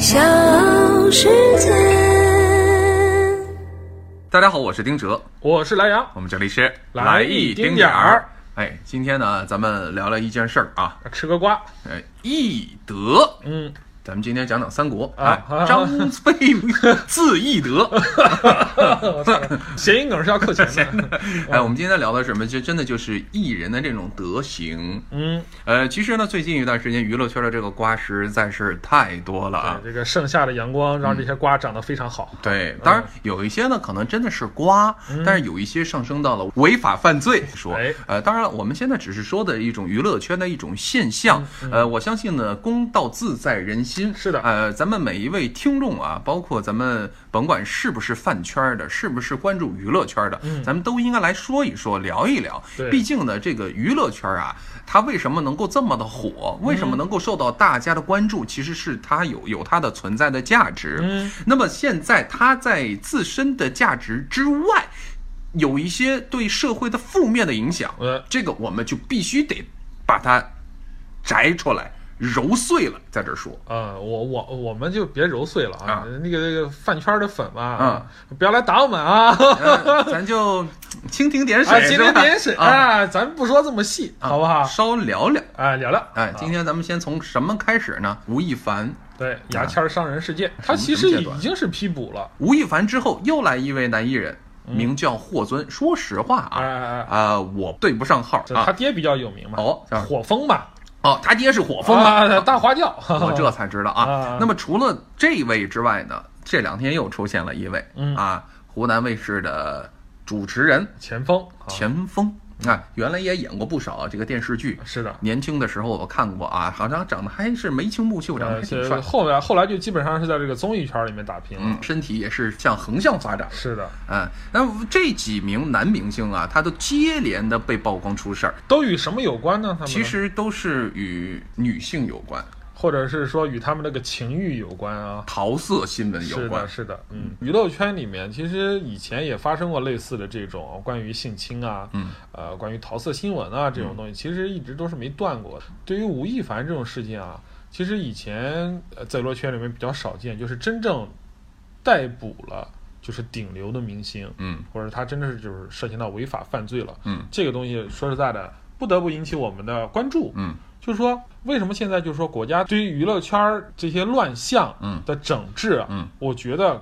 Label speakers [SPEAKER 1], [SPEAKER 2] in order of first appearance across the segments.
[SPEAKER 1] 小世界。
[SPEAKER 2] 大家好，我是丁哲，
[SPEAKER 3] 我是蓝阳，
[SPEAKER 2] 我们这里是
[SPEAKER 3] 来一丁点儿。
[SPEAKER 2] 哎，今天呢，咱们聊聊一件事儿啊，
[SPEAKER 3] 吃个瓜。
[SPEAKER 2] 哎，易德。
[SPEAKER 3] 嗯，
[SPEAKER 2] 咱们今天讲讲三国
[SPEAKER 3] 啊
[SPEAKER 2] 哎 张飞字翼德。
[SPEAKER 3] 谐音梗是要扣钱的。
[SPEAKER 2] 哎，我们今天聊的什么？就真的就是艺人的这种德行。
[SPEAKER 3] 嗯，
[SPEAKER 2] 呃，其实呢，最近一段时间娱乐圈的这个瓜实在是太多了啊。
[SPEAKER 3] 这个盛夏的阳光让这些瓜长得非常好。
[SPEAKER 2] 对，当然有一些呢，可能真的是瓜，但是有一些上升到了违法犯罪。说
[SPEAKER 3] 哎，
[SPEAKER 2] 呃，当然了，我们现在只是说的一种娱乐圈的一种现象。呃，我相信呢，公道自在人心。
[SPEAKER 3] 是的
[SPEAKER 2] 呃，咱们每一位听众啊，包括咱们甭管是不是饭圈的，是不是关注娱乐圈的，咱们都应该来说一说，聊一聊。
[SPEAKER 3] 对
[SPEAKER 2] 毕竟呢，这个娱乐圈啊。它为什么能够这么的火？为什么能够受到大家的关注？其实是它有有它的存在的价值。
[SPEAKER 3] 嗯，
[SPEAKER 2] 那么现在它在自身的价值之外，有一些对社会的负面的影响，
[SPEAKER 3] 呃
[SPEAKER 2] 这个我们就必须得把它摘出来、揉碎了，在这儿说。
[SPEAKER 3] 啊、我我我们就别揉碎了啊！
[SPEAKER 2] 啊
[SPEAKER 3] 那个那个饭圈的粉嘛，不要来打我们啊！
[SPEAKER 2] 呃咱就蜻蜓点水，
[SPEAKER 3] 啊，蜻蜓点水
[SPEAKER 2] 啊，
[SPEAKER 3] 啊，咱不说这么细，好不好？
[SPEAKER 2] 稍聊聊。
[SPEAKER 3] 哎，聊聊。
[SPEAKER 2] 哎，今天咱们先从什么开始呢？吴亦凡，
[SPEAKER 3] 对牙签儿伤人事件，他其实已经是批捕了。
[SPEAKER 2] 吴亦凡之后又来一位男艺人，名叫霍尊。说实话啊，
[SPEAKER 3] 哎哎哎，
[SPEAKER 2] 啊，我对不上号
[SPEAKER 3] 他爹比较有名嘛，
[SPEAKER 2] 哦
[SPEAKER 3] 火风嘛，
[SPEAKER 2] 哦，他爹是火风啊，
[SPEAKER 3] 啊，大花轿，
[SPEAKER 2] 我这才知道啊
[SPEAKER 3] 啊。
[SPEAKER 2] 那么除了这位之外呢，这两天又出现了一位
[SPEAKER 3] 嗯
[SPEAKER 2] 啊，湖南卫视的主持人
[SPEAKER 3] 钱锋，啊
[SPEAKER 2] 钱枫啊，原来也演过不少这个电视剧。
[SPEAKER 3] 是的。
[SPEAKER 2] 年轻的时候我看过啊，好像长得还是眉清目秀，长得挺帅。
[SPEAKER 3] 这后来后来就基本上是在这个综艺圈里面打拼了。
[SPEAKER 2] 嗯，身体也是向横向发展。
[SPEAKER 3] 是的，
[SPEAKER 2] 嗯，那这几名男明星啊，他都接连的被曝光出事儿，
[SPEAKER 3] 都与什么有关呢？他们
[SPEAKER 2] 其实都是与女性有关，
[SPEAKER 3] 或者是说与他们那个情欲有关啊。
[SPEAKER 2] 桃色新闻有关
[SPEAKER 3] 是的，。是的，嗯，娱乐圈里面其实以前也发生过类似的这种关于性侵啊，
[SPEAKER 2] 嗯，
[SPEAKER 3] 呃，关于桃色新闻啊这种东西，其实一直都是没断过的。对于吴亦凡这种事件啊，其实以前呃在娱乐圈里面比较少见，就是真正逮捕了就是顶流的明星，
[SPEAKER 2] 嗯
[SPEAKER 3] 或者他真的是就是涉嫌到违法犯罪了，
[SPEAKER 2] 嗯
[SPEAKER 3] 这个东西说实在的，不得不引起我们的关注。
[SPEAKER 2] 嗯
[SPEAKER 3] 就是说，为什么现在就是说国家对于娱乐圈儿这些乱象
[SPEAKER 2] 嗯
[SPEAKER 3] 的整治啊，
[SPEAKER 2] 嗯
[SPEAKER 3] 我觉得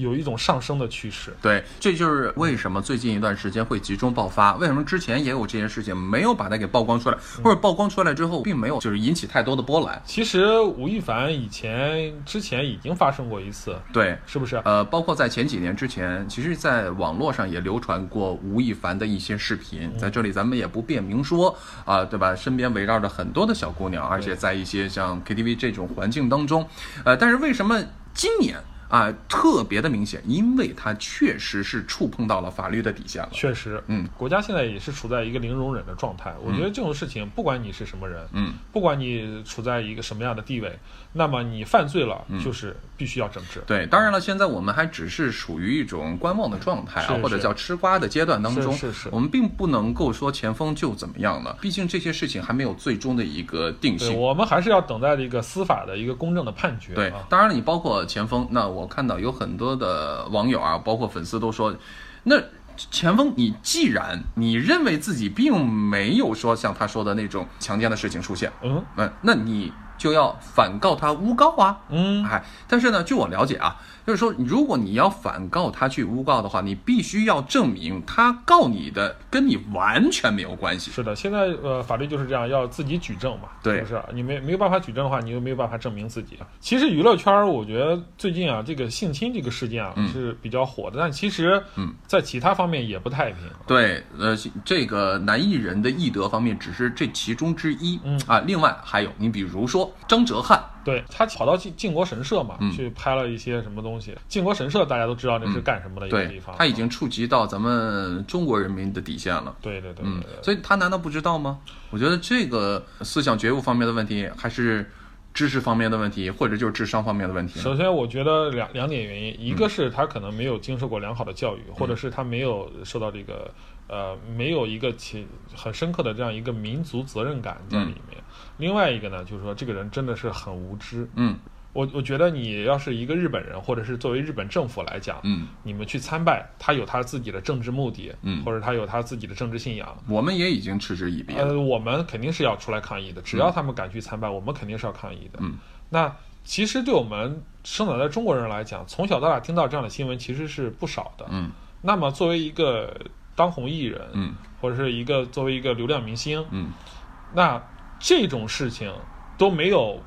[SPEAKER 3] 有一种上升的趋势。
[SPEAKER 2] 对，这就是为什么最近一段时间会集中爆发。为什么之前也有这件事情，没有把它给曝光出来，或者曝光出来之后，并没有就是引起太多的波澜。
[SPEAKER 3] 其实吴亦凡以前之前已经发生过一次，
[SPEAKER 2] 对，
[SPEAKER 3] 是不是？
[SPEAKER 2] 呃，包括在前几年之前，其实，在网络上也流传过吴亦凡的一些视频，在这里咱们也不便明说啊、对吧？身边围绕着很多的小姑娘，而且在一些像 KTV 这种环境当中，呃，但是为什么今年啊、特别的明显？因为它确实是触碰到了法律的底线了。
[SPEAKER 3] 确实，
[SPEAKER 2] 嗯，
[SPEAKER 3] 国家现在也是处在一个零容忍的状态。我觉得这种事情，不管你是什么人，
[SPEAKER 2] 嗯，
[SPEAKER 3] 不管你处在一个什么样的地位，那么你犯罪了，就是必须要整治。
[SPEAKER 2] 对，当然了，现在我们还只是属于一种观望的状态啊，或者叫吃瓜的阶段当中。
[SPEAKER 3] 是是是
[SPEAKER 2] 我们并不能够说前锋就怎么样了，毕竟这些事情还没有最终的一个定，性。
[SPEAKER 3] 我们还是要等待这个司法的一个公正的判决。
[SPEAKER 2] 对
[SPEAKER 3] 啊，，
[SPEAKER 2] 当然了，你包括前锋，那我看到有很多的网友啊，包括粉丝都说，那前锋，你既然你认为自己并没有说像他说的那种强奸的事情出现，
[SPEAKER 3] 嗯
[SPEAKER 2] 嗯，那你就要反告他诬告啊。
[SPEAKER 3] 嗯，
[SPEAKER 2] 哎，但是呢，据我了解啊，就是说，如果你要反告他去诬告的话，你必须要证明他告你的跟你完全没有关系。
[SPEAKER 3] 是的，现在呃法律就是这样，要自己举证嘛，
[SPEAKER 2] 对
[SPEAKER 3] 是不是？你没没有办法举证的话，你又没有办法证明自己。其实娱乐圈儿，我觉得最近啊，这个性侵这个事件啊、
[SPEAKER 2] 嗯
[SPEAKER 3] 是比较火的，但其实
[SPEAKER 2] 嗯，
[SPEAKER 3] 在其他方面也不太平。
[SPEAKER 2] 对，呃，这个男艺人的艺德方面只是这其中之一，
[SPEAKER 3] 嗯
[SPEAKER 2] 啊，另外还有，你比如说张哲瀚，
[SPEAKER 3] 对他跑到靖靖国神社嘛，
[SPEAKER 2] 嗯
[SPEAKER 3] 去拍了一些什么东西。靖国神社大家都知道那是干什么的一个地
[SPEAKER 2] 对
[SPEAKER 3] 方，
[SPEAKER 2] 他已经触及到咱们中国人民的底线了。
[SPEAKER 3] 对对对
[SPEAKER 2] 嗯
[SPEAKER 3] 对对，
[SPEAKER 2] 所以他难道不知道吗？我觉得这个思想觉悟方面的问题，还是知识方面的问题，或者就是智商方面的问题？
[SPEAKER 3] 首先，我觉得两两点原因，一个是他可能没有经受过良好的教育，或者是他没有受到这个呃没有一个起很深刻的这样一个民族责任感在里面。另外一个呢，就是说这个人真的是很无知，
[SPEAKER 2] 嗯
[SPEAKER 3] 我我觉得你要是一个日本人，或者是作为日本政府来讲，
[SPEAKER 2] 嗯，
[SPEAKER 3] 你们去参拜，他有他自己的政治目的，
[SPEAKER 2] 嗯
[SPEAKER 3] 或者他有他自己的政治信仰。
[SPEAKER 2] 我们也已经嗤之以鼻了。
[SPEAKER 3] 呃，我们肯定是要出来抗议的，只要他们敢去参拜，我们肯定是要抗议的。
[SPEAKER 2] 嗯，
[SPEAKER 3] 那其实对我们生长在中国人来讲，从小到大听到这样的新闻其实是不少的。
[SPEAKER 2] 嗯
[SPEAKER 3] 那么作为一个当红艺人，
[SPEAKER 2] 嗯。
[SPEAKER 3] 或者是一个作为一个流量明星，
[SPEAKER 2] 嗯。
[SPEAKER 3] 那这种事情都没有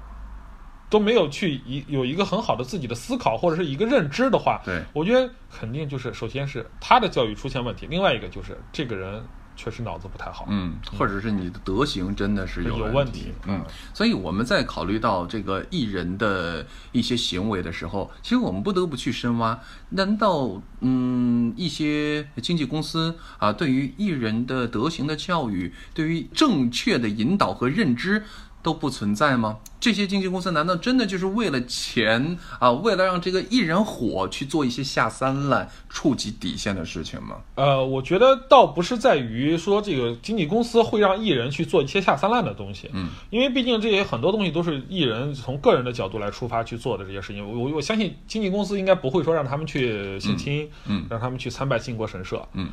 [SPEAKER 3] 都没有去一有一个很好的自己的思考或者是一个认知的话，
[SPEAKER 2] 对，
[SPEAKER 3] 我觉得肯定就是首先是他的教育出现问题，另外一个就是这个人确实脑子不太好。
[SPEAKER 2] 嗯，或者是你的德行真的是
[SPEAKER 3] 有
[SPEAKER 2] 问
[SPEAKER 3] 问题
[SPEAKER 2] 嗯，所以我们在考虑到这个艺人的一些行为的时候，其实我们不得不去深挖。难道，嗯，一些经纪公司啊，对于艺人的德行的教育，对于正确的引导和认知？都不存在吗？这些经纪公司难道真的就是为了钱啊，为了让这个艺人火去做一些下三滥、触及底线的事情吗？
[SPEAKER 3] 呃，我觉得倒不是在于说这个经纪公司会让艺人去做一些下三滥的东西，
[SPEAKER 2] 嗯，
[SPEAKER 3] 因为毕竟这些很多东西都是艺人从个人的角度来出发去做的这些事情。我我我相信经纪公司应该不会说让他们去性侵，
[SPEAKER 2] 嗯
[SPEAKER 3] 让他们去参拜靖国神社，
[SPEAKER 2] 嗯。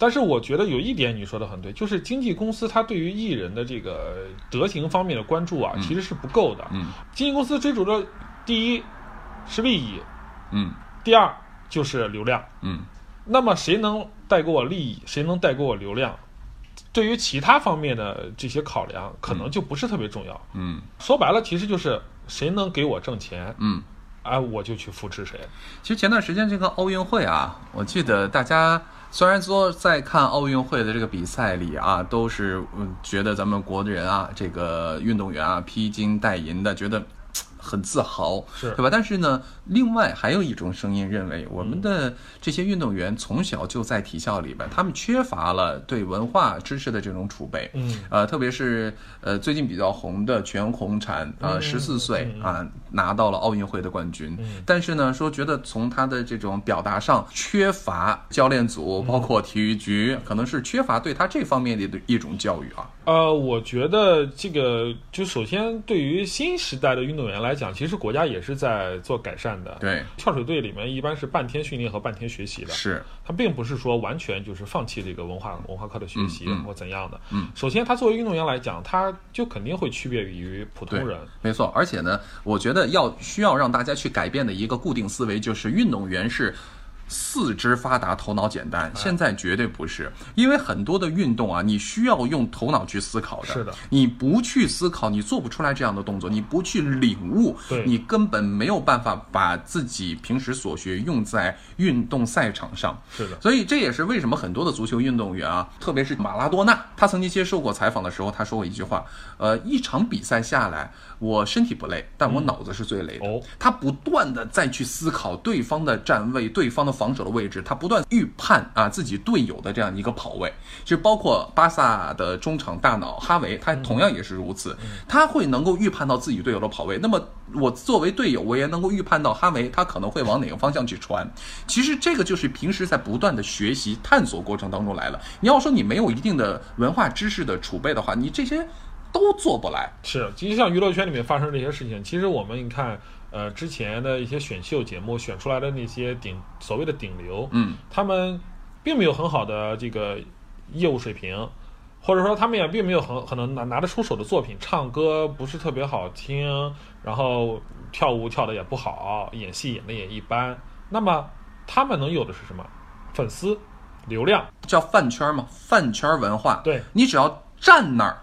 [SPEAKER 3] 但是我觉得有一点你说的很对，就是经纪公司它对于艺人的这个德行方面的关注啊，其实是不够的。
[SPEAKER 2] 嗯
[SPEAKER 3] 经纪公司追逐的第一是利益，
[SPEAKER 2] 嗯
[SPEAKER 3] 第二就是流量。
[SPEAKER 2] 嗯
[SPEAKER 3] 那么谁能带给我利益，谁能带给我流量，对于其他方面的这些考量，可能就不是特别重要。
[SPEAKER 2] 嗯
[SPEAKER 3] 说白了，其实就是谁能给我挣钱，
[SPEAKER 2] 嗯。
[SPEAKER 3] 哎，我就去扶持谁。
[SPEAKER 2] 其实前段时间这个奥运会啊，我记得大家虽然说在看奥运会的这个比赛里啊，都是嗯觉得咱们国人啊，这个运动员啊披金戴银的，觉得。很自豪，
[SPEAKER 3] 是
[SPEAKER 2] 对吧？但是呢，另外还有一种声音认为，我们的这些运动员从小就在体校里边，他们缺乏了对文化知识的这种储备。
[SPEAKER 3] 嗯，
[SPEAKER 2] 呃，特别是呃最近比较红的全红婵啊，
[SPEAKER 3] 嗯
[SPEAKER 2] 十四岁
[SPEAKER 3] 嗯
[SPEAKER 2] 啊拿到了奥运会的冠军。
[SPEAKER 3] 嗯
[SPEAKER 2] 但是呢，说觉得从他的这种表达上缺乏教练组，包括体育局，可能是缺乏对他这方面的一种教育啊。
[SPEAKER 3] 呃，我觉得这个就首先对于新时代的运动员来讲，其实国家也是在做改善的。
[SPEAKER 2] 对，
[SPEAKER 3] 跳水队里面一般是半天训练和半天学习的，
[SPEAKER 2] 是，
[SPEAKER 3] 他并不是说完全就是放弃这个文化文化课的学习
[SPEAKER 2] 嗯嗯
[SPEAKER 3] 或怎样的。
[SPEAKER 2] 嗯，
[SPEAKER 3] 首先他作为运动员来讲，他就肯定会区别于普通人。
[SPEAKER 2] 没错。而且呢，我觉得要需要让大家去改变的一个固定思维，就是运动员是。四肢发达，头脑简
[SPEAKER 3] 哎
[SPEAKER 2] 单。现在绝对不是，因为很多的运动啊，你需要用头脑去思考的。
[SPEAKER 3] 是的，
[SPEAKER 2] 你不去思考，你做不出来这样的动作；你不去领悟，你根本没有办法把自己平时所学用在运动赛场上。
[SPEAKER 3] 是的，
[SPEAKER 2] 所以这也是为什么很多的足球运动员啊，特别是马拉多纳，他曾经接受过采访的时候，他说过一句话：，呃，一场比赛下来，我身体不累，但我脑子是最累的。
[SPEAKER 3] 哦
[SPEAKER 2] 他不断的再去思考对方的站位、对方的防守的位置，他不断预判啊自己队友的这样一个跑位。其实包括巴萨的中场大脑哈维，他同样也是如此，他会能够预判到自己队友的跑位。那么我作为队友，我也能够预判到哈维他可能会往哪个方向去传。其实这个就是平时在不断的学习探索过程当中来了。你要说你没有一定的文化知识的储备的话，你这些都做不来。
[SPEAKER 3] 是，其实像娱乐圈里面发生这些事情，其实我们你看，呃，之前的一些选秀节目选出来的那些顶所谓的顶流，
[SPEAKER 2] 嗯，
[SPEAKER 3] 他们并没有很好的这个业务水平，或者说他们也并没有很可能拿拿得出手的作品，唱歌不是特别好听，然后跳舞跳的也不好，演戏演的也一般。那么他们能有的是什么？粉丝、流量，
[SPEAKER 2] 叫饭圈嘛，饭圈文化。
[SPEAKER 3] 对
[SPEAKER 2] 你只要站那儿，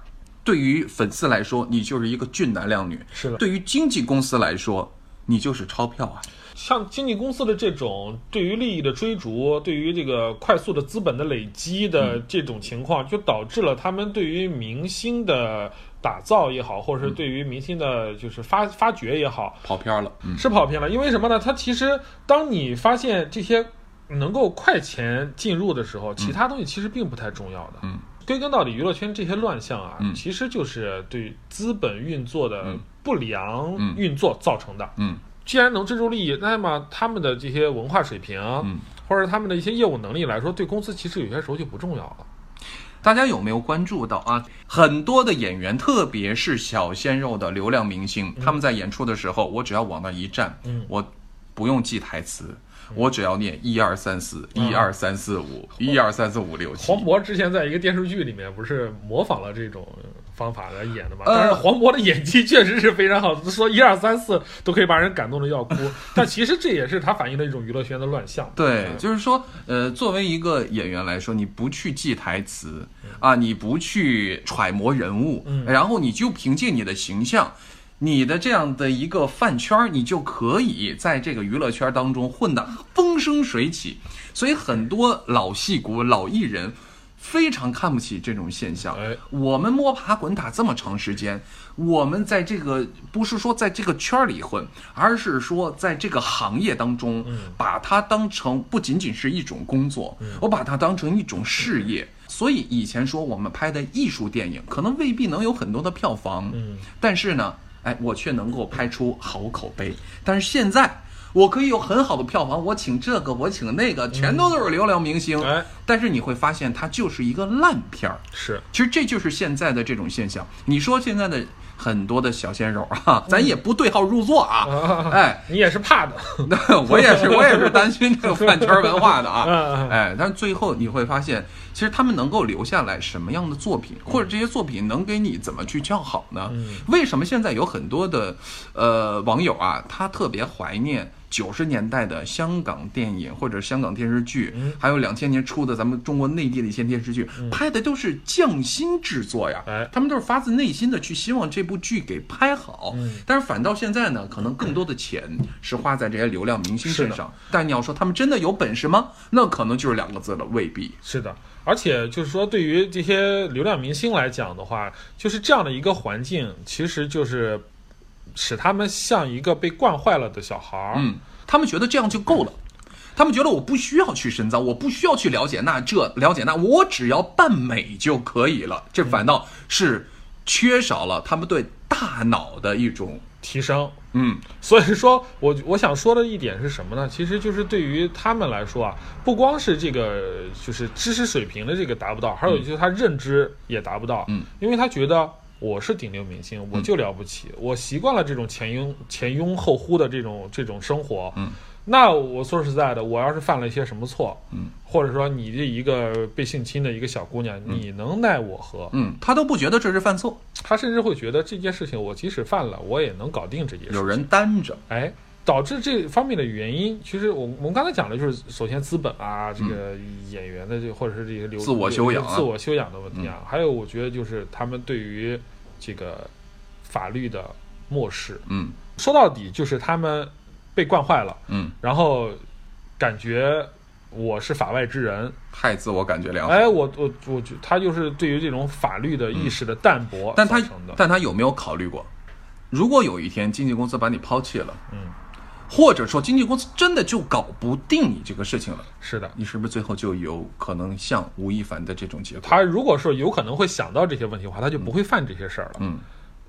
[SPEAKER 2] 对于粉丝来说，你就是一个俊男靓女；
[SPEAKER 3] 是的。
[SPEAKER 2] 对于经纪公司来说，你就是钞票啊。
[SPEAKER 3] 像经纪公司的这种对于利益的追逐，对于这个快速的资本的累积的这种情况，就导致了他们对于明星的打造也好，或者是对于明星的就是发发掘也好，
[SPEAKER 2] 跑偏了。嗯，
[SPEAKER 3] 是跑偏了。因为什么呢？它其实当你发现这些能够快钱进入的时候，其他东西其实并不太重要的。
[SPEAKER 2] 嗯，
[SPEAKER 3] 归根到底，娱乐圈这些乱象啊，
[SPEAKER 2] 嗯
[SPEAKER 3] 其实就是对资本运作的
[SPEAKER 2] 嗯
[SPEAKER 3] 不良
[SPEAKER 2] 嗯
[SPEAKER 3] 运作造成的。
[SPEAKER 2] 嗯
[SPEAKER 3] 既然能追逐利益，那么他们的这些文化水平，
[SPEAKER 2] 嗯。
[SPEAKER 3] 或者他们的一些业务能力来说，对公司其实有些时候就不重要了。
[SPEAKER 2] 大家有没有关注到啊？很多的演员，特别是小鲜肉的流量明星，他们在演出的时候，我只要往那一站，
[SPEAKER 3] 嗯
[SPEAKER 2] 我不用记台词，我只要念一二三四，一二三四五，一二三四五六七
[SPEAKER 3] 黄。渤之前在一个电视剧里面不是模仿了这种方法来演的嘛？
[SPEAKER 2] 呃
[SPEAKER 3] 但是黄渤的演技确实是非常好，说一二三四都可以把人感动的要哭。但其实这也是他反映的一种娱乐圈的乱象。
[SPEAKER 2] 对，
[SPEAKER 3] 嗯
[SPEAKER 2] 就是说，呃，作为一个演员来说，你不去记台词啊，你不去揣摩人物，
[SPEAKER 3] 嗯
[SPEAKER 2] 然后你就凭借你的形象。你的这样的一个饭圈儿，你就可以在这个娱乐圈当中混得风生水起，所以很多老戏骨、老艺人非常看不起这种现象。
[SPEAKER 3] 哎
[SPEAKER 2] 我们摸爬滚打这么长时间，我们在这个不是说在这个圈儿里混，而是说在这个行业当中，把它当成不仅仅是一种工作，我把它当成一种事业。所以以前说我们拍的艺术电影，可能未必能有很多的票房，
[SPEAKER 3] 嗯
[SPEAKER 2] 但是呢，哎，我却能够拍出好口碑。但是现在。我可以有很好的票房，我请这个，我请那个，全都都是流量明星。
[SPEAKER 3] 哎
[SPEAKER 2] 但是你会发现，它就是一个烂片儿。
[SPEAKER 3] 是，
[SPEAKER 2] 其实这就是现在的这种现象。你说现在的很多的小鲜肉啊，咱也不对号入座啊，
[SPEAKER 3] 啊
[SPEAKER 2] 哎，
[SPEAKER 3] 你也是怕的。
[SPEAKER 2] 那我也是，我也是担心这个饭圈文化的啊，
[SPEAKER 3] 嗯
[SPEAKER 2] 哎，但是最后你会发现，其实他们能够留下来什么样的作品，或者这些作品能给你怎么去叫好呢？为什么现在有很多的呃网友啊，他特别怀念？九十年代的香港电影或者香港电视剧，还有两千年初的咱们中国内地的一些电视剧，拍的都是匠心制作呀，
[SPEAKER 3] 哎
[SPEAKER 2] 他们都是发自内心的去希望这部剧给拍好。
[SPEAKER 3] 嗯
[SPEAKER 2] 但是反倒现在呢，可能更多的钱是花在这些流量明星身上。但你要说他们真的有本事吗？那可能就是两个字了，未必。
[SPEAKER 3] 是的，而且就是说，对于这些流量明星来讲的话，就是这样的一个环境，其实就是使他们像一个被惯坏了的小孩儿。
[SPEAKER 2] 嗯，他们觉得这样就够了。他们觉得我不需要去深造，我不需要去了解那这了解那，我只要扮美就可以了。这反倒是缺少了他们对大脑的一种
[SPEAKER 3] 提升。
[SPEAKER 2] 嗯
[SPEAKER 3] 所以说我我想说的一点是什么呢？其实就是对于他们来说啊，不光是这个就是知识水平的这个达不到，还有就是他认知也达不到。
[SPEAKER 2] 嗯，
[SPEAKER 3] 因为他觉得我是顶流明星，我就了不起，我习惯了这种前拥前拥后呼的这种这种生活。
[SPEAKER 2] 嗯，
[SPEAKER 3] 那我说实在的，我要是犯了一些什么错，
[SPEAKER 2] 嗯，
[SPEAKER 3] 或者说你这一个被性侵的一个小姑娘，你能奈我何？
[SPEAKER 2] 嗯，他都不觉得这是犯错，
[SPEAKER 3] 他甚至会觉得这件事情我即使犯了，我也能搞定这件事情。
[SPEAKER 2] 有人担着。
[SPEAKER 3] 哎，导致这方面的原因，其实我我们刚才讲的就是，首先资本啊，这个演员的这或者是这些流
[SPEAKER 2] 嗯自我修养
[SPEAKER 3] 自我修养的问题啊，还有我觉得就是他们对于这个法律的漠视，
[SPEAKER 2] 嗯。
[SPEAKER 3] 说到底就是他们被惯坏了，
[SPEAKER 2] 嗯，
[SPEAKER 3] 然后感觉我是法外之人，
[SPEAKER 2] 太自我感觉良好。
[SPEAKER 3] 哎，我我我觉他就是对于这种法律的意识的淡薄
[SPEAKER 2] 嗯。但他但他有没有考虑过，如果有一天经纪公司把你抛弃了，
[SPEAKER 3] 嗯，
[SPEAKER 2] 或者说经纪公司真的就搞不定你这个事情了，
[SPEAKER 3] 是的。
[SPEAKER 2] 你是不是最后就有可能像吴亦凡的这种结果？
[SPEAKER 3] 他如果说有可能会想到这些问题的话，他就不会犯这些事儿了。
[SPEAKER 2] 嗯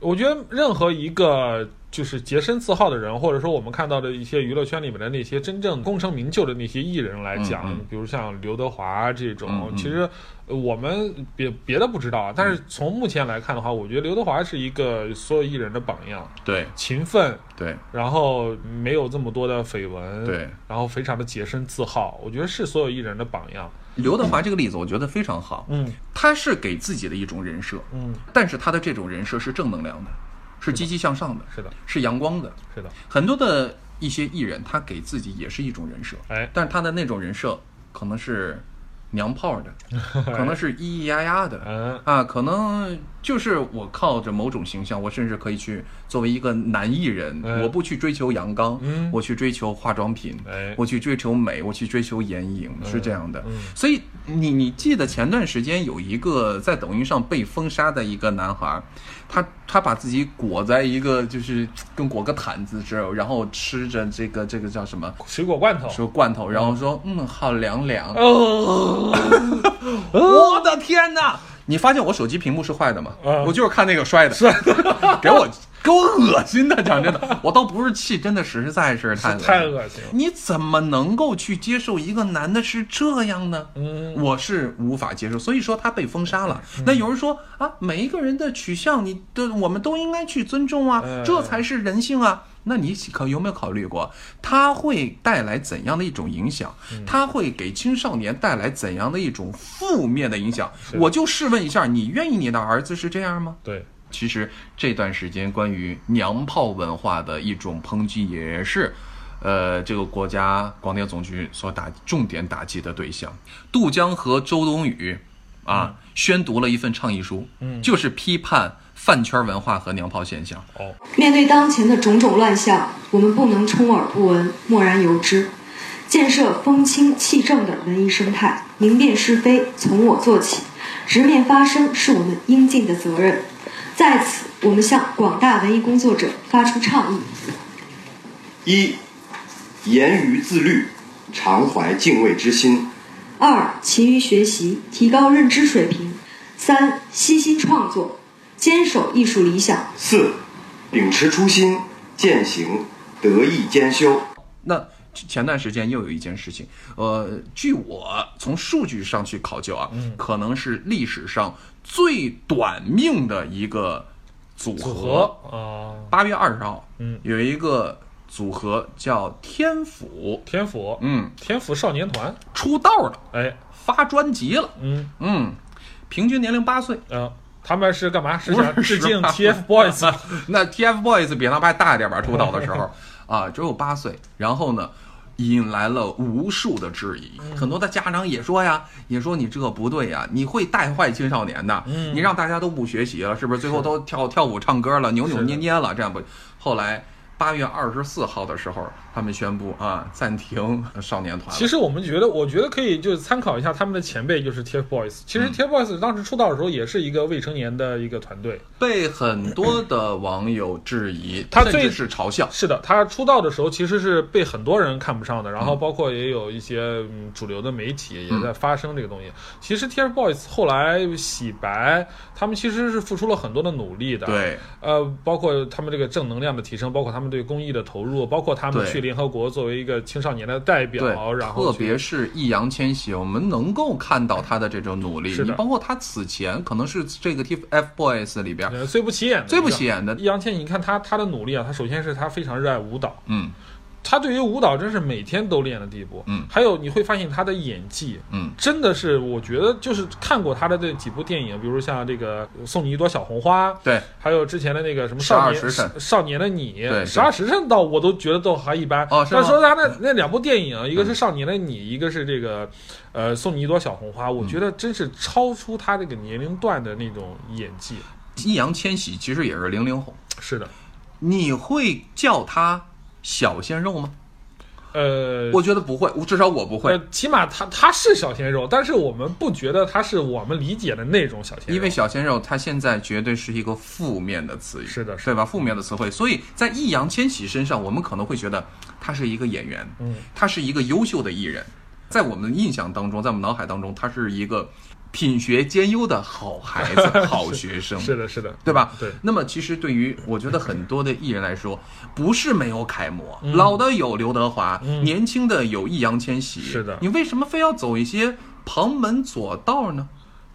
[SPEAKER 3] 我觉得任何一个就是洁身自好的人，或者说我们看到的一些娱乐圈里面的那些真正功成名就的那些艺人来讲，
[SPEAKER 2] 嗯嗯。
[SPEAKER 3] 比如像刘德华这种，其实呃我们别别的不知道啊，但是从目前来看的话，我觉得刘德华是一个所有艺人的榜样，
[SPEAKER 2] 对。
[SPEAKER 3] 勤奋，
[SPEAKER 2] 对。
[SPEAKER 3] 然后没有这么多的绯闻，
[SPEAKER 2] 对，
[SPEAKER 3] 然后非常的洁身自好，我觉得是所有艺人的榜样。
[SPEAKER 2] 刘德华这个例子我觉得非常好，
[SPEAKER 3] 嗯。
[SPEAKER 2] 他是给自己的一种人设，
[SPEAKER 3] 嗯，
[SPEAKER 2] 但是他的这种人设是正能量的，是积极向上的，
[SPEAKER 3] 是的，
[SPEAKER 2] 是阳光的。
[SPEAKER 3] 是的，
[SPEAKER 2] 很多的一些艺人，他给自己也是一种人设，
[SPEAKER 3] 哎，
[SPEAKER 2] 但是他的那种人设可能是娘炮的，可能是咿咿呀呀的，
[SPEAKER 3] 嗯。
[SPEAKER 2] 啊，可能就是我靠着某种形象，我甚至可以去作为一个男艺人，
[SPEAKER 3] 哎
[SPEAKER 2] 我不去追求阳刚，
[SPEAKER 3] 嗯。
[SPEAKER 2] 我去追求化妆品，
[SPEAKER 3] 哎。
[SPEAKER 2] 我去追求美，我去追求眼影，是这样的。
[SPEAKER 3] 嗯。
[SPEAKER 2] 所以你你记得前段时间有一个在抖音上被封杀的一个男孩，他他把自己裹在一个就是跟裹个毯子之后，然后吃着这个这个叫什么？
[SPEAKER 3] 水果罐头，
[SPEAKER 2] 水果罐头，然后说嗯，好凉凉。
[SPEAKER 3] 哦，
[SPEAKER 2] 我的天哪！你发现我手机屏幕是坏的吗？
[SPEAKER 3] 嗯
[SPEAKER 2] 我就是看那个摔的，给我给我恶心的，讲真的，我倒不是气，真的实在是太恶心
[SPEAKER 3] 太恶心了。
[SPEAKER 2] 你怎么能够去接受一个男的是这样呢？
[SPEAKER 3] 嗯，
[SPEAKER 2] 我是无法接受，所以说他被封杀了。那有人说啊，每一个人的取向，你的我们都应该去尊重啊，
[SPEAKER 3] 嗯
[SPEAKER 2] 这才是人性啊。那你可有没有考虑过，它会带来怎样的一种影响？它会给青少年带来怎样的一种负面的影响？我就试问一下，你愿意你的儿子是这样吗？
[SPEAKER 3] 对，
[SPEAKER 2] 其实这段时间关于娘炮文化的一种抨击，也是，呃，这个国家广电总局所打重点打击的对象。杜江和周冬雨啊，宣读了一份倡议书，
[SPEAKER 3] 嗯
[SPEAKER 2] 就是批判饭圈文化和娘炮现象。
[SPEAKER 3] 哦，
[SPEAKER 1] 面对当前的种种乱象，我们不能充耳不闻、默然由之。建设风清气正的文艺生态，明辨是非从我做起，直面发声是我们应尽的责任。在此，我们向广大文艺工作者发出倡议：
[SPEAKER 4] 一、严于自律，常怀敬畏之心；
[SPEAKER 1] 二、勤于学习，提高认知水平；三、悉心创作，坚守艺术理想；
[SPEAKER 4] 四、秉持初心，践行德艺兼修。
[SPEAKER 2] 那前段时间又有一件事情，呃，据我从数据上去考究啊，可能是历史上最短命的一个组
[SPEAKER 3] 组
[SPEAKER 2] 合。
[SPEAKER 3] 合啊，
[SPEAKER 2] 八月二十号，
[SPEAKER 3] 嗯，
[SPEAKER 2] 有一个组合叫天府，
[SPEAKER 3] 天府，
[SPEAKER 2] 嗯，
[SPEAKER 3] 天府少年团，
[SPEAKER 2] 出道了，
[SPEAKER 3] 哎，
[SPEAKER 2] 发专辑了，
[SPEAKER 3] 嗯。
[SPEAKER 2] 嗯，平均年龄八岁。
[SPEAKER 3] 呃，他们是干嘛？是想致敬 TFBOYS
[SPEAKER 2] 那 TFBOYS 比他们还大一点吧？出道的时候 啊，只有八岁。然后呢，引来了无数的质疑，很多的家长也说呀，也说你这不对呀，你会带坏青少年的，
[SPEAKER 3] 嗯
[SPEAKER 2] 你让大家都不学习了，是不是？最后都跳跳舞、唱歌了，扭扭捏捏了，这样不？后来八月二十四号的时候，他们宣布啊，暂停少年团。
[SPEAKER 3] 其实我们觉得，我觉得可以就是参考一下他们的前辈，就是 TFBOYS。其
[SPEAKER 2] 嗯
[SPEAKER 3] 实 TFBOYS 当时出道的时候也是一个未成年的一个团队。
[SPEAKER 2] 被很多的网友质疑，
[SPEAKER 3] 他最
[SPEAKER 2] 是嘲笑。
[SPEAKER 3] 是的，他出道的时候其实是被很多人看不上的，然后包括也有一些嗯主流的媒体也在发声这个东西。其实 TFBOYS 后来洗白，他们其实是付出了很多的努力的。，
[SPEAKER 2] 对，
[SPEAKER 3] 呃，包括他们这个正能量的提升，包括他们对公益的投入，包括他们去联合国作为一个青少年的代表，然后
[SPEAKER 2] 特别是易烊千玺，我们能够看到他的这种努力。你包括他此前可能是这个 TFBOYS 里边
[SPEAKER 3] 呃最不起眼的，
[SPEAKER 2] 最不起眼的，
[SPEAKER 3] 易烊千玺，你看他他的努力啊，他首先是他非常热爱舞蹈，
[SPEAKER 2] 嗯
[SPEAKER 3] 他对于舞蹈真是每天都练的地步。
[SPEAKER 2] 嗯。
[SPEAKER 3] 还有你会发现他的演技，
[SPEAKER 2] 嗯，
[SPEAKER 3] 真的是我觉得就是看过他的这几部电影，比如像这个《送你一朵小红花》，
[SPEAKER 2] 对，
[SPEAKER 3] 还有之前的那个什么
[SPEAKER 2] 12
[SPEAKER 3] 少年
[SPEAKER 2] 时辰。
[SPEAKER 3] 少年的你，
[SPEAKER 2] 对
[SPEAKER 3] 十二时辰倒我都觉得都还一般。
[SPEAKER 2] 哦是吗？
[SPEAKER 3] 但说他那那两部电影，一个是少年的你，一个是这个呃送你一朵小红花，我觉得真是超出他这个年龄段的那种演技。
[SPEAKER 2] 易烊千玺其实也是零零后，
[SPEAKER 3] 是的，
[SPEAKER 2] 你会叫他小鲜肉吗？
[SPEAKER 3] 呃，
[SPEAKER 2] 我觉得不会，至少我不会，
[SPEAKER 3] 呃，起码他他是小鲜肉，但是我们不觉得他是我们理解的那种小鲜肉，
[SPEAKER 2] 因为小鲜肉他现在绝对是一个负面的词语，
[SPEAKER 3] 是的是
[SPEAKER 2] 对吧？负面的词汇，所以在易烊千玺身上，我们可能会觉得他是一个演员，
[SPEAKER 3] 嗯，
[SPEAKER 2] 他是一个优秀的艺人，在我们的印象当中，在我们脑海当中，他是一个品学兼优的好孩子、好学生，
[SPEAKER 3] 是的，是的，
[SPEAKER 2] 对吧？
[SPEAKER 3] 对。
[SPEAKER 2] 那么其实对于我觉得很多的艺人来说，不是没有楷模，
[SPEAKER 3] 嗯
[SPEAKER 2] 老的有刘德华，年轻的有易烊千玺，
[SPEAKER 3] 是的
[SPEAKER 2] 你为什么非要走一些旁门左道呢？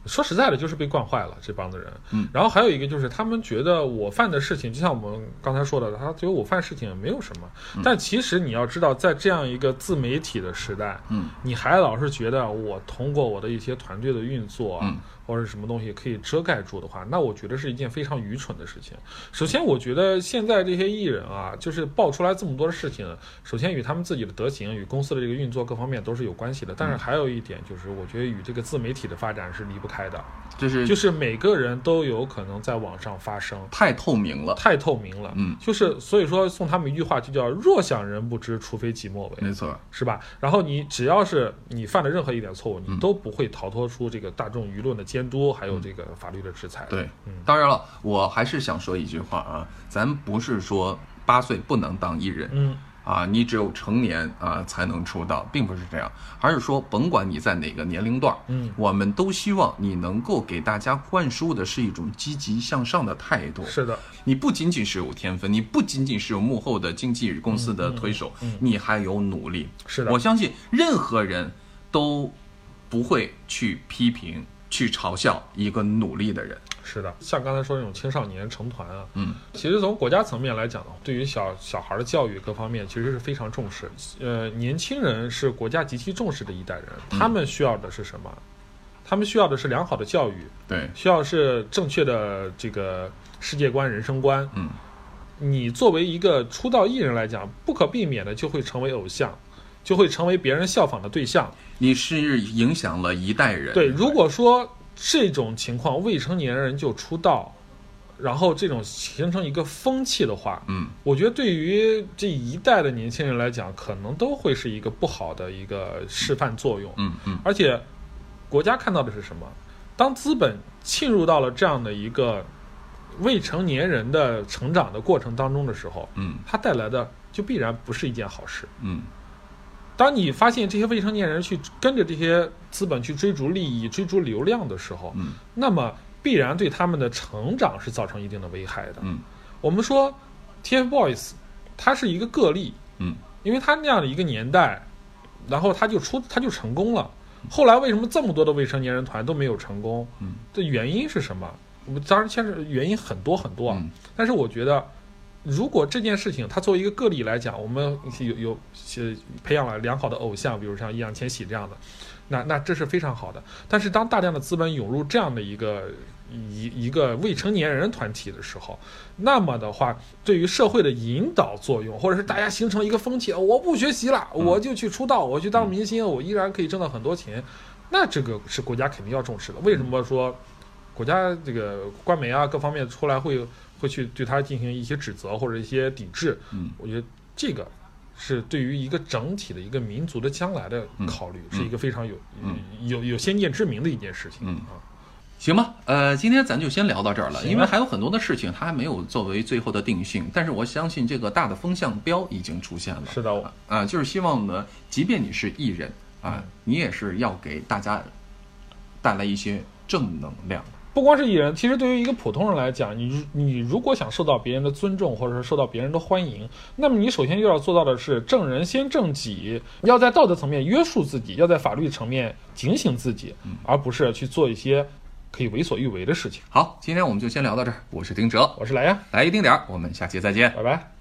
[SPEAKER 3] 说实在的，就是被惯坏了这帮子人。
[SPEAKER 2] 嗯，
[SPEAKER 3] 然后还有一个就是他们觉得我犯的事情，就像我们刚才说的，他觉得我犯事情也没有什么。
[SPEAKER 2] 嗯
[SPEAKER 3] 但其实你要知道，在这样一个自媒体的时代，
[SPEAKER 2] 嗯，
[SPEAKER 3] 你还老是觉得我通过我的一些团队的运作，
[SPEAKER 2] 嗯，
[SPEAKER 3] 或者什么东西可以遮盖住的话，那我觉得是一件非常愚蠢的事情。首先，我觉得现在这些艺人啊，就是爆出来这么多的事情，首先与他们自己的德行、与公司的这个运作各方面都是有关系的。
[SPEAKER 2] 嗯
[SPEAKER 3] 但是还有一点就是，我觉得与这个自媒体的发展是离不开的。
[SPEAKER 2] 就是
[SPEAKER 3] 就是每个人都有可能在网上发声，
[SPEAKER 2] 太透明了，
[SPEAKER 3] 太透明了。
[SPEAKER 2] 嗯
[SPEAKER 3] 就是所以说送他们一句话，就叫“若想人不知，除非己莫为”，
[SPEAKER 2] 没错。
[SPEAKER 3] 是吧？然后你只要是你犯了任何一点错误，
[SPEAKER 2] 嗯
[SPEAKER 3] 你都不会逃脱出这个大众舆论的监督，还有这个法律的制裁。
[SPEAKER 2] 对
[SPEAKER 3] 嗯，
[SPEAKER 2] 当然了，我还是想说一句话啊，咱不是说八岁不能当艺人，
[SPEAKER 3] 嗯，
[SPEAKER 2] 啊，你只有成年啊才能出道，并不是这样，而是说甭管你在哪个年龄段，
[SPEAKER 3] 嗯，
[SPEAKER 2] 我们都希望你能够给大家灌输的是一种积极向上的态度。
[SPEAKER 3] 是的，
[SPEAKER 2] 你不仅仅是有天分，你不仅仅是有幕后的经纪公司的推手，你还有努力。
[SPEAKER 3] 嗯是的
[SPEAKER 2] 我相信任何人都不会去批评、去嘲笑一个努力的人。
[SPEAKER 3] 是的，像刚才说那种青少年成团啊，
[SPEAKER 2] 嗯，
[SPEAKER 3] 其实从国家层面来讲呢，对于小小孩的教育各方面，其实是非常重视。呃，年轻人是国家极其重视的一代人，他们需要的是什么？他们需要的是良好的教育，
[SPEAKER 2] 对，
[SPEAKER 3] 需要是正确的这个世界观、人生观。
[SPEAKER 2] 嗯，
[SPEAKER 3] 你作为一个出道艺人来讲，不可避免的就会成为偶像，就会成为别人效仿的对象。
[SPEAKER 2] 你是影响了一代人。
[SPEAKER 3] 对，如果说这种情况未成年人就出道，然后这种形成一个风气的话，
[SPEAKER 2] 嗯，
[SPEAKER 3] 我觉得对于这一代的年轻人来讲，可能都会是一个不好的一个示范作用。
[SPEAKER 2] 嗯嗯
[SPEAKER 3] 而且，国家看到的是什么？当资本侵入到了这样的一个未成年人的成长的过程当中的时候，
[SPEAKER 2] 嗯
[SPEAKER 3] 它带来的就必然不是一件好事。
[SPEAKER 2] 嗯
[SPEAKER 3] 当你发现这些未成年人去跟着这些资本去追逐利益、追逐流量的时候，
[SPEAKER 2] 嗯
[SPEAKER 3] 那么必然对他们的成长是造成一定的危害的。
[SPEAKER 2] 嗯
[SPEAKER 3] 我们说 TFBOYS，它是一个个例，
[SPEAKER 2] 嗯
[SPEAKER 3] 因为它那样的一个年代，然后他就出他就成功了。后来为什么这么多的未成年人团都没有成功？
[SPEAKER 2] 嗯，
[SPEAKER 3] 这原因是什么？我们当然牵扯原因很多很多啊，
[SPEAKER 2] 嗯
[SPEAKER 3] 但是我觉得，如果这件事情它作为一个个例来讲，我们有有呃培养了良好的偶像，比如像易烊千玺这样的，那那这是非常好的。但是当大量的资本涌入这样的一个一一个未成年人团体的时候，那么的话，对于社会的引导作用，或者是大家形成一个风气，我不学习了，我就去出道，我去当明星，我依然可以挣到很多钱，那这个是国家肯定要重视的。为什么说国家这个官媒啊各方面出来会会去对他进行一些指责或者一些抵制？
[SPEAKER 2] 嗯，
[SPEAKER 3] 我觉得这个。是对于一个整体的一个民族的将来的考虑，
[SPEAKER 2] 嗯
[SPEAKER 3] 是一个非常有、
[SPEAKER 2] 嗯
[SPEAKER 3] 有有先见之明的一件事情。
[SPEAKER 2] 嗯
[SPEAKER 3] 啊，
[SPEAKER 2] 行吧，呃，今天咱就先聊到这儿了，因为还有很多的事情它还没有作为最后的定性，但是我相信这个大的风向标已经出现了。
[SPEAKER 3] 是的，我
[SPEAKER 2] 啊，就是希望呢，即便你是艺人啊，你也是要给大家带来一些正能量。
[SPEAKER 3] 不光是艺人，其实对于一个普通人来讲，你如你如果想受到别人的尊重，或者是受到别人的欢迎，那么你首先就要做到的是正人先正己，要在道德层面约束自己，要在法律层面警醒自己，而不是去做一些可以为所欲为的事情。
[SPEAKER 2] 好，今天我们就先聊到这儿，我是丁哲，
[SPEAKER 3] 我是来呀，
[SPEAKER 2] 来一丁点儿，我们下期再见。
[SPEAKER 3] 拜拜。